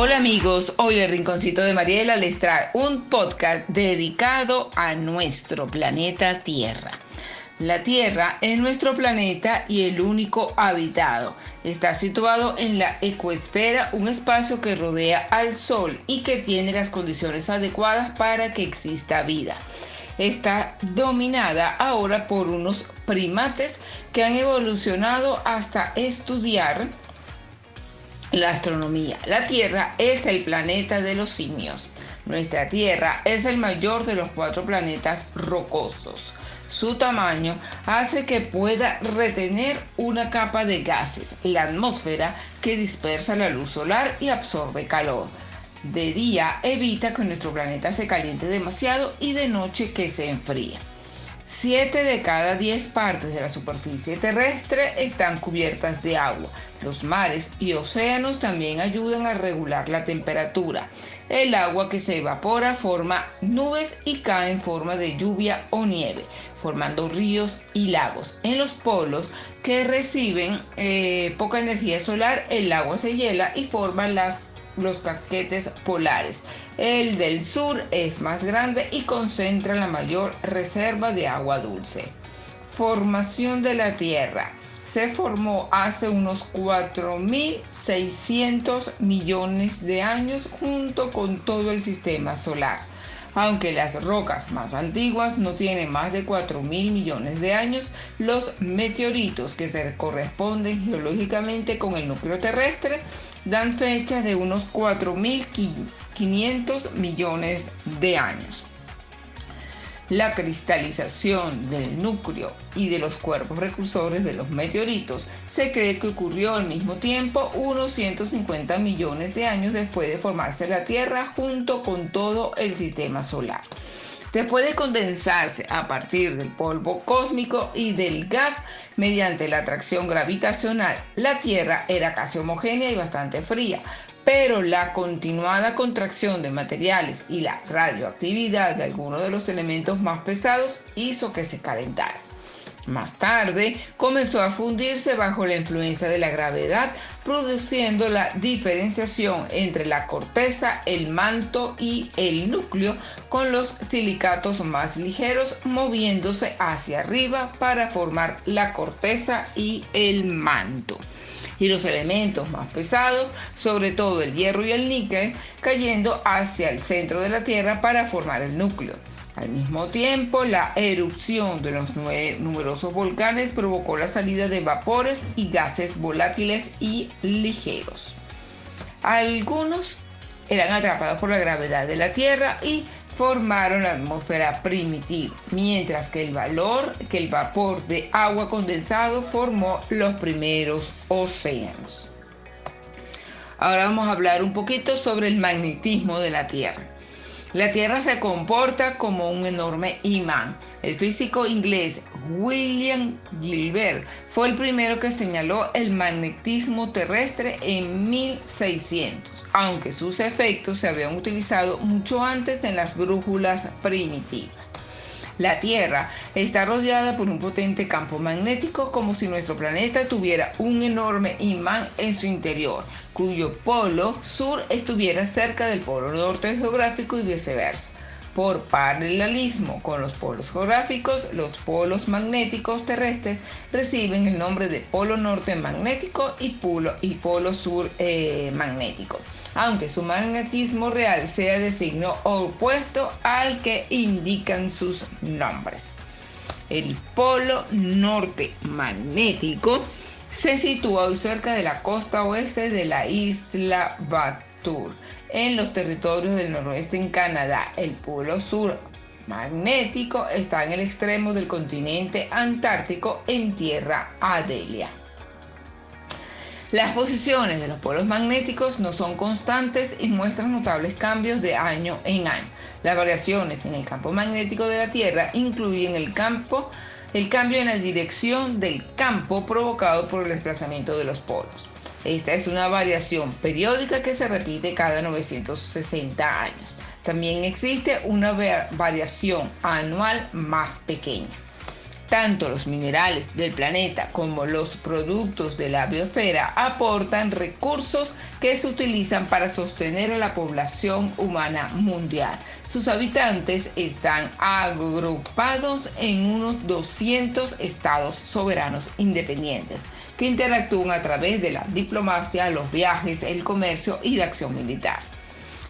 Hola amigos, hoy el Rinconcito de Mariela les trae un podcast dedicado a nuestro planeta Tierra. La Tierra es nuestro planeta y el único habitado. Está situado en la ecoesfera, un espacio que rodea al Sol y que tiene las condiciones adecuadas para que exista vida. Está dominada ahora por unos primates que han evolucionado hasta estudiar la astronomía. La Tierra es el planeta de los simios. Nuestra Tierra es el mayor de los cuatro planetas rocosos. Su tamaño hace que pueda retener una capa de gases, la atmósfera, que dispersa la luz solar y absorbe calor. De día evita que nuestro planeta se caliente demasiado y de noche que se enfríe. Siete de cada diez partes de la superficie terrestre están cubiertas de agua. Los mares y océanos también ayudan a regular la temperatura. El agua que se evapora forma nubes y cae en forma de lluvia o nieve, formando ríos y lagos. En los polos que reciben eh, poca energía solar, el agua se hiela y forma las los casquetes polares. El del sur es más grande y concentra la mayor reserva de agua dulce. Formación de la Tierra. Se formó hace unos 4.600 millones de años junto con todo el sistema solar. Aunque las rocas más antiguas no tienen más de 4 mil millones de años, los meteoritos que se corresponden geológicamente con el núcleo terrestre dan fechas de unos 4.500 millones de años. La cristalización del núcleo y de los cuerpos precursores de los meteoritos se cree que ocurrió al mismo tiempo unos 150 millones de años después de formarse la Tierra junto con todo el sistema solar. Después de condensarse a partir del polvo cósmico y del gas mediante la atracción gravitacional, la Tierra era casi homogénea y bastante fría, pero la continuada contracción de materiales y la radioactividad de algunos de los elementos más pesados hizo que se calentara. Más tarde comenzó a fundirse bajo la influencia de la gravedad, produciendo la diferenciación entre la corteza, el manto y el núcleo, con los silicatos más ligeros moviéndose hacia arriba para formar la corteza y el manto y los elementos más pesados, sobre todo el hierro y el níquel, cayendo hacia el centro de la Tierra para formar el núcleo. Al mismo tiempo, la erupción de los numerosos volcanes provocó la salida de vapores y gases volátiles y ligeros. Algunos eran atrapados por la gravedad de la Tierra y formaron la atmósfera primitiva, mientras que el valor, que el vapor de agua condensado formó los primeros océanos. Ahora vamos a hablar un poquito sobre el magnetismo de la Tierra. La Tierra se comporta como un enorme imán. El físico inglés William Gilbert fue el primero que señaló el magnetismo terrestre en 1600, aunque sus efectos se habían utilizado mucho antes en las brújulas primitivas. La Tierra está rodeada por un potente campo magnético como si nuestro planeta tuviera un enorme imán en su interior, cuyo polo sur estuviera cerca del polo norte geográfico y viceversa. Por paralelismo con los polos geográficos, los polos magnéticos terrestres reciben el nombre de polo norte magnético y polo, y polo sur eh, magnético, aunque su magnetismo real sea de signo opuesto al que indican sus nombres. El polo norte magnético se sitúa hoy cerca de la costa oeste de la isla Batur, en los territorios del noroeste en Canadá. El polo sur magnético está en el extremo del continente antártico en tierra Adelia. Las posiciones de los polos magnéticos no son constantes y muestran notables cambios de año en año. Las variaciones en el campo magnético de la Tierra incluyen el campo el cambio en la dirección del campo provocado por el desplazamiento de los polos. Esta es una variación periódica que se repite cada 960 años. También existe una variación anual más pequeña. Tanto los minerales del planeta como los productos de la biosfera aportan recursos que se utilizan para sostener a la población humana mundial. Sus habitantes están agrupados en unos 200 estados soberanos independientes que interactúan a través de la diplomacia, los viajes, el comercio y la acción militar.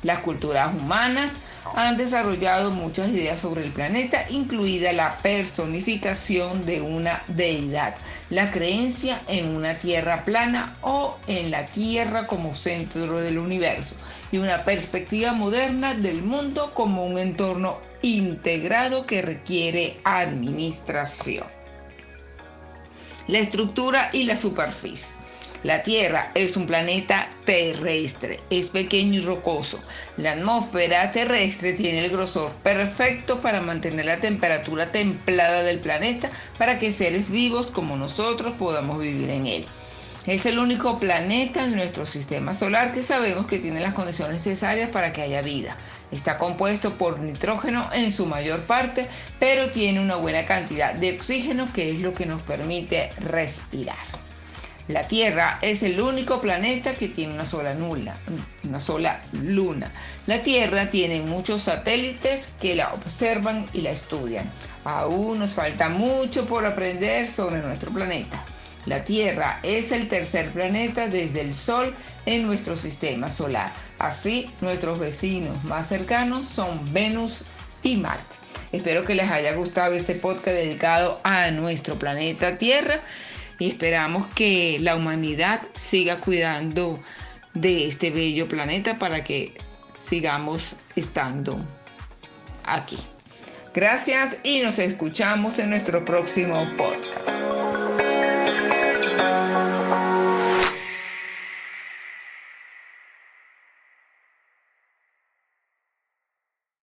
Las culturas humanas han desarrollado muchas ideas sobre el planeta, incluida la personificación de una deidad, la creencia en una tierra plana o en la tierra como centro del universo y una perspectiva moderna del mundo como un entorno integrado que requiere administración. La estructura y la superficie. La Tierra es un planeta terrestre, es pequeño y rocoso. La atmósfera terrestre tiene el grosor perfecto para mantener la temperatura templada del planeta para que seres vivos como nosotros podamos vivir en él. Es el único planeta en nuestro sistema solar que sabemos que tiene las condiciones necesarias para que haya vida. Está compuesto por nitrógeno en su mayor parte, pero tiene una buena cantidad de oxígeno que es lo que nos permite respirar. La Tierra es el único planeta que tiene una sola, nula, una sola luna. La Tierra tiene muchos satélites que la observan y la estudian. Aún nos falta mucho por aprender sobre nuestro planeta. La Tierra es el tercer planeta desde el Sol en nuestro sistema solar. Así, nuestros vecinos más cercanos son Venus y Marte. Espero que les haya gustado este podcast dedicado a nuestro planeta Tierra y esperamos que la humanidad siga cuidando de este bello planeta para que sigamos estando aquí. Gracias y nos escuchamos en nuestro próximo podcast.